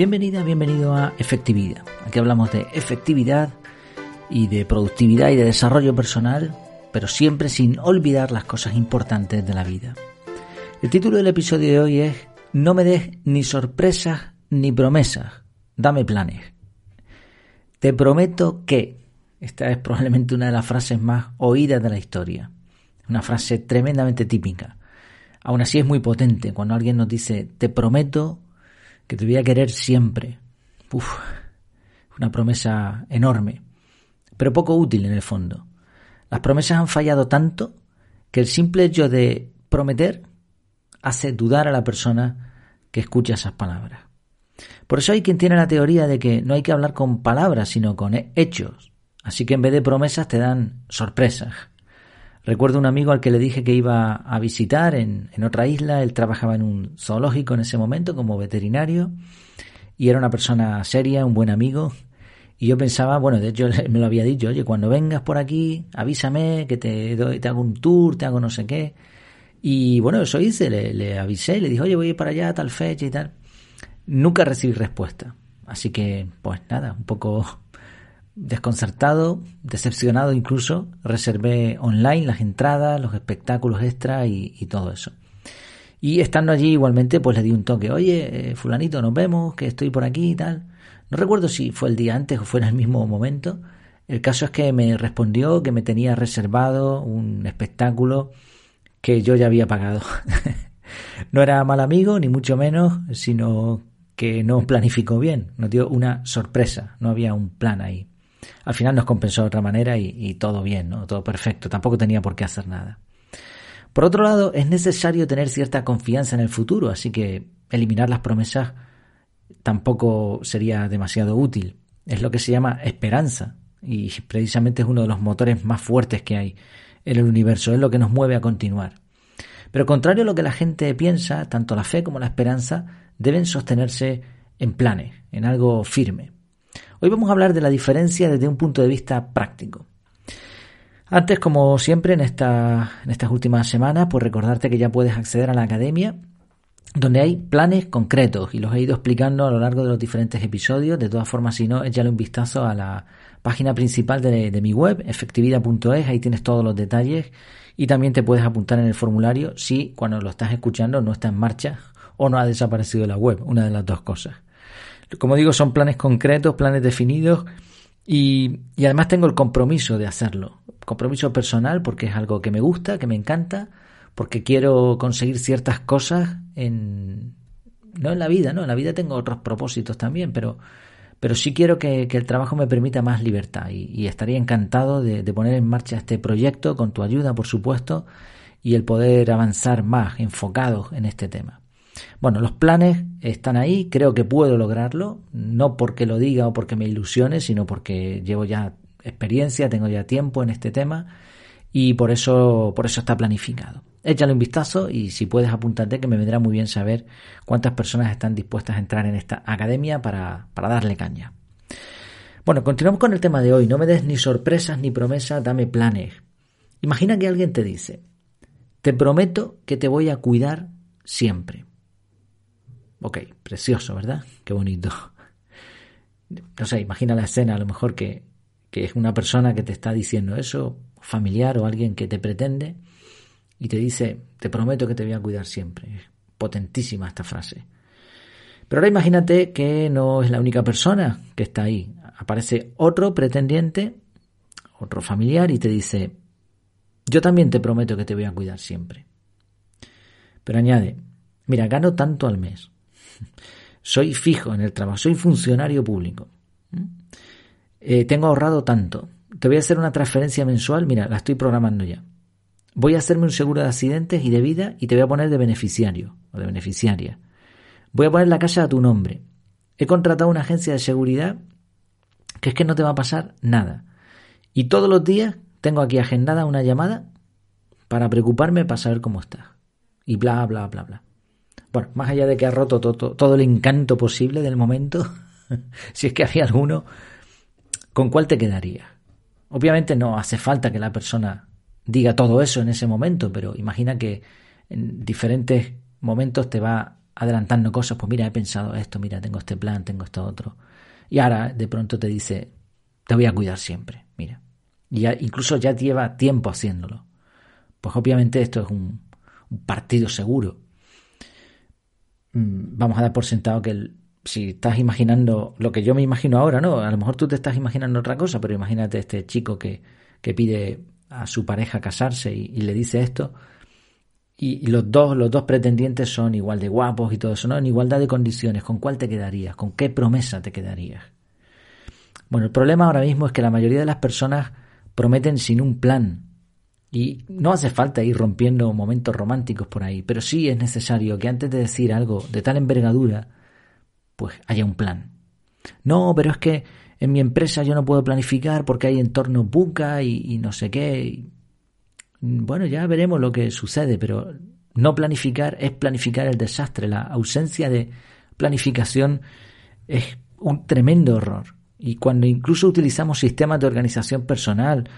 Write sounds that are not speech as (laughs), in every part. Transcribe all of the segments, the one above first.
Bienvenida, bienvenido a Efectividad. Aquí hablamos de efectividad y de productividad y de desarrollo personal, pero siempre sin olvidar las cosas importantes de la vida. El título del episodio de hoy es No me des ni sorpresas ni promesas, dame planes. Te prometo que, esta es probablemente una de las frases más oídas de la historia, una frase tremendamente típica. Aún así es muy potente cuando alguien nos dice, te prometo que te voy a querer siempre. Uf, una promesa enorme, pero poco útil en el fondo. Las promesas han fallado tanto que el simple hecho de prometer hace dudar a la persona que escucha esas palabras. Por eso hay quien tiene la teoría de que no hay que hablar con palabras, sino con hechos. Así que en vez de promesas te dan sorpresas. Recuerdo un amigo al que le dije que iba a visitar en, en, otra isla, él trabajaba en un zoológico en ese momento como veterinario y era una persona seria, un buen amigo. Y yo pensaba, bueno, de hecho (laughs) me lo había dicho, oye, cuando vengas por aquí, avísame que te, doy, te hago un tour, te hago no sé qué. Y bueno, eso hice, le, le avisé, le dije, oye, voy a ir para allá a tal fecha y tal. Nunca recibí respuesta. Así que, pues nada, un poco desconcertado, decepcionado incluso, reservé online las entradas, los espectáculos extra y, y, todo eso. Y estando allí igualmente, pues le di un toque, oye, eh, fulanito, nos vemos, que estoy por aquí y tal. No recuerdo si fue el día antes o fue en el mismo momento. El caso es que me respondió que me tenía reservado un espectáculo que yo ya había pagado. (laughs) no era mal amigo, ni mucho menos, sino que no planificó bien, nos dio una sorpresa, no había un plan ahí. Al final nos compensó de otra manera y, todo bien, ¿no? todo perfecto, tampoco tenía por qué hacer nada. Por otro lado, es necesario tener cierta confianza en el futuro, así que eliminar las promesas tampoco sería demasiado útil. Es lo que se llama esperanza y precisamente es uno de los motores más fuertes que hay en el universo, es lo que nos mueve a continuar. Pero contrario a lo que la gente piensa, tanto la fe como la esperanza deben sostenerse en planes, en algo firme. Hoy vamos a hablar de la diferencia desde un punto de vista práctico. Antes, como siempre, en, esta, en estas últimas semanas, pues recordarte que ya puedes acceder a la academia, donde hay planes concretos y los he ido explicando a lo largo de los diferentes episodios. De todas formas, si no, échale un vistazo a la página principal de, de mi web, efectividad.es, ahí tienes todos los detalles y también te puedes apuntar en el formulario si cuando lo estás escuchando no está en marcha o no ha desaparecido la web, una de las dos cosas. Como digo, son planes concretos, planes definidos y, y además tengo el compromiso de hacerlo. Compromiso personal porque es algo que me gusta, que me encanta, porque quiero conseguir ciertas cosas en... No en la vida, ¿no? En la vida tengo otros propósitos también, pero, pero sí quiero que, que el trabajo me permita más libertad y, estaría encantado de, de poner en marcha este proyecto con tu ayuda, por supuesto, y el poder avanzar más enfocados en este tema. Bueno, los planes están ahí, creo que puedo lograrlo, no porque lo diga o porque me ilusione, sino porque llevo ya experiencia, tengo ya tiempo en este tema y por eso, por eso está planificado. Échale un vistazo y si puedes apuntarte que me vendrá muy bien saber cuántas personas están dispuestas a entrar en esta academia para, para darle caña. Bueno, continuamos con el tema de hoy. No me des ni sorpresas ni promesas, dame planes. Imagina que alguien te dice, te prometo que te voy a cuidar siempre. Ok, precioso, ¿verdad? Qué bonito. No sé, imagina la escena, a lo mejor que, que es una persona que te está diciendo eso, familiar o alguien que te pretende, y te dice, te prometo que te voy a cuidar siempre. Potentísima esta frase. Pero ahora imagínate que no es la única persona que está ahí. Aparece otro pretendiente, otro familiar, y te dice, yo también te prometo que te voy a cuidar siempre. Pero añade, mira, gano tanto al mes soy fijo en el trabajo, soy funcionario público. Eh, tengo ahorrado tanto. Te voy a hacer una transferencia mensual, mira, la estoy programando ya. Voy a hacerme un seguro de accidentes y de vida y te voy a poner de beneficiario o de beneficiaria. Voy a poner la casa a tu nombre. He contratado una agencia de seguridad que es que no te va a pasar nada. Y todos los días tengo aquí agendada una llamada para preocuparme para saber cómo estás. Y bla, bla, bla, bla. Bueno, más allá de que ha roto todo, todo el encanto posible del momento, (laughs) si es que había alguno, ¿con cuál te quedaría? Obviamente no hace falta que la persona diga todo eso en ese momento, pero imagina que en diferentes momentos te va adelantando cosas, pues mira, he pensado esto, mira, tengo este plan, tengo esto otro. Y ahora de pronto te dice, te voy a cuidar siempre, mira. Y incluso ya lleva tiempo haciéndolo. Pues obviamente esto es un, partido seguro. Mm, vamos a dar por sentado que si estás imaginando lo que yo me imagino ahora, ¿no? A lo mejor tú te estás imaginando otra cosa, pero imagínate este chico que, que pide a su pareja casarse y, le dice esto. Y, los dos, los dos pretendientes son igual de guapos y todo eso, ¿no? En igualdad de condiciones. ¿Con cuál te quedarías? ¿Con qué promesa te quedarías? Bueno, el problema ahora mismo es que la mayoría de las personas prometen sin un plan. Y no hace falta ir rompiendo momentos románticos por ahí, pero sí es necesario que antes de decir algo de tal envergadura, pues haya un plan. No, pero es que en mi empresa yo no puedo planificar porque hay entorno buca y, no sé qué. Bueno, ya veremos lo que sucede, pero no planificar es planificar el desastre. La ausencia de planificación es un tremendo error. Y cuando incluso utilizamos sistemas de organización personal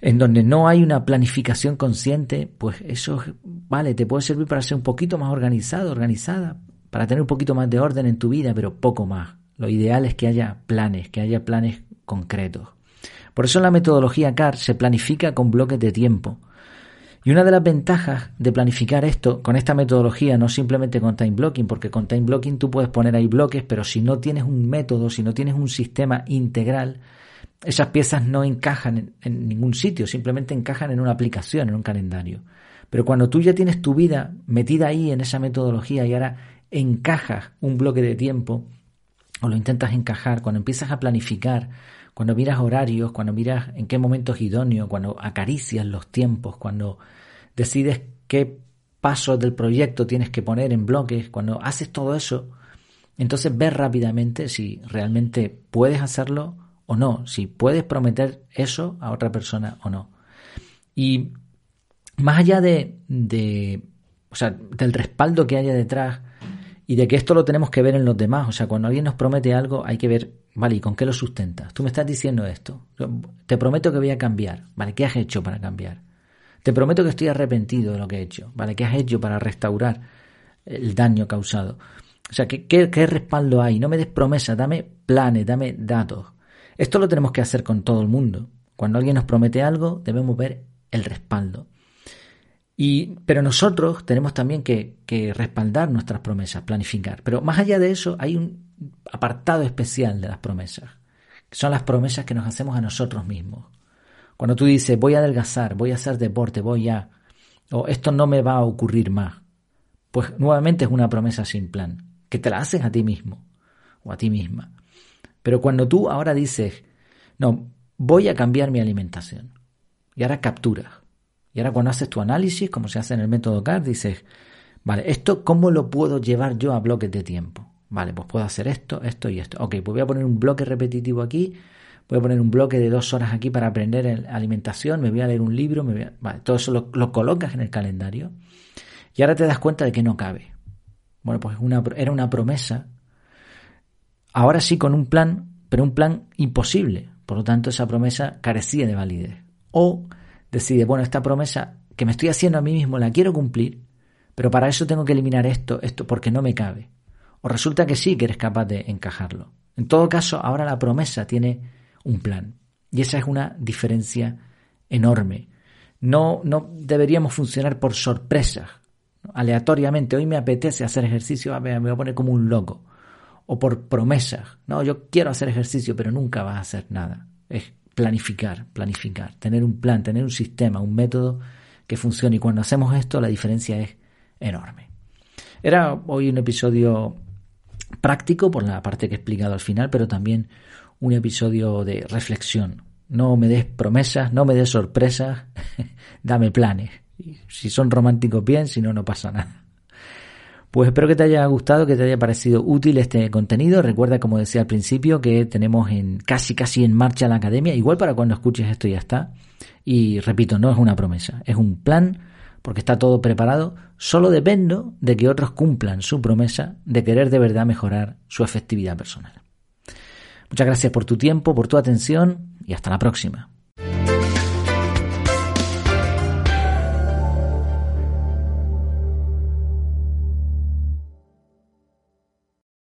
en donde no hay una planificación consciente, pues eso, vale, te puede servir para ser un poquito más organizado, organizada, para tener un poquito más de orden en tu vida, pero poco más. Lo ideal es que haya planes, que haya planes concretos. Por eso la metodología CAR se planifica con bloques de tiempo. Y una de las ventajas de planificar esto con esta metodología, no simplemente con time blocking, porque con time blocking tú puedes poner ahí bloques, pero si no tienes un método, si no tienes un sistema integral, esas piezas no encajan en, ningún sitio, simplemente encajan en una aplicación, en un calendario. Pero cuando tú ya tienes tu vida metida ahí en esa metodología y ahora encajas un bloque de tiempo, o lo intentas encajar, cuando empiezas a planificar, cuando miras horarios, cuando miras en qué momento es idóneo, cuando acaricias los tiempos, cuando decides qué pasos del proyecto tienes que poner en bloques, cuando haces todo eso, entonces ves rápidamente si realmente puedes hacerlo o no, si puedes prometer eso a otra persona o no. Y más allá de, de o sea, del respaldo que haya detrás, y de que esto lo tenemos que ver en los demás. O sea, cuando alguien nos promete algo, hay que ver, vale, ¿y con qué lo sustentas? Tú me estás diciendo esto. Te prometo que voy a cambiar. Vale, ¿qué has hecho para cambiar? Te prometo que estoy arrepentido de lo que he hecho. Vale, ¿qué has hecho para restaurar el daño causado? O sea, ¿qué, qué, respaldo hay? No me des promesas, dame planes, dame datos. Esto lo tenemos que hacer con todo el mundo. Cuando alguien nos promete algo, debemos ver el respaldo. Y, pero nosotros tenemos también que, respaldar nuestras promesas, planificar. Pero más allá de eso, hay un apartado especial de las promesas, que son las promesas que nos hacemos a nosotros mismos. Cuando tú dices, voy a adelgazar, voy a hacer deporte, voy a... o esto no me va a ocurrir más, pues nuevamente es una promesa sin plan, que te la haces a ti mismo o a ti misma. Pero cuando tú ahora dices, no, voy a cambiar mi alimentación, y ahora capturas, y ahora cuando haces tu análisis, como se hace en el método CAR, dices, vale, ¿esto cómo lo puedo llevar yo a bloques de tiempo? Vale, pues puedo hacer esto, esto y esto. Ok, pues voy a poner un bloque repetitivo aquí, voy a poner un bloque de dos horas aquí para aprender alimentación, me voy a leer un libro, me vale, todo eso lo, colocas en el calendario y ahora te das cuenta de que no cabe. Bueno, pues una, era una promesa, ahora sí con un plan, pero un plan imposible. Por lo tanto, esa promesa carecía de validez. O decide, bueno, esta promesa que me estoy haciendo a mí mismo la quiero cumplir, pero para eso tengo que eliminar esto, esto, porque no me cabe. O resulta que sí que eres capaz de encajarlo. En todo caso, ahora la promesa tiene un plan. Y esa es una diferencia enorme. No, no deberíamos funcionar por sorpresas, aleatoriamente. Hoy me apetece hacer ejercicio, me voy a poner como un loco. O por promesas. No, yo quiero hacer ejercicio, pero nunca vas a hacer nada. Es planificar, planificar, tener un plan, tener un sistema, un método que funcione. Y cuando hacemos esto, la diferencia es enorme. Era hoy un episodio práctico por la parte que he explicado al final, pero también un episodio de reflexión. No me des promesas, no me des sorpresas, (laughs) dame planes. Si son románticos bien, si no, no pasa nada. Pues espero que te haya gustado, que te haya parecido útil este contenido. Recuerda, como decía al principio, que tenemos en casi casi en marcha la academia. Igual para cuando escuches esto ya está. Y repito, no es una promesa, es un plan porque está todo preparado. Solo dependo de que otros cumplan su promesa de querer de verdad mejorar su efectividad personal. Muchas gracias por tu tiempo, por tu atención y hasta la próxima.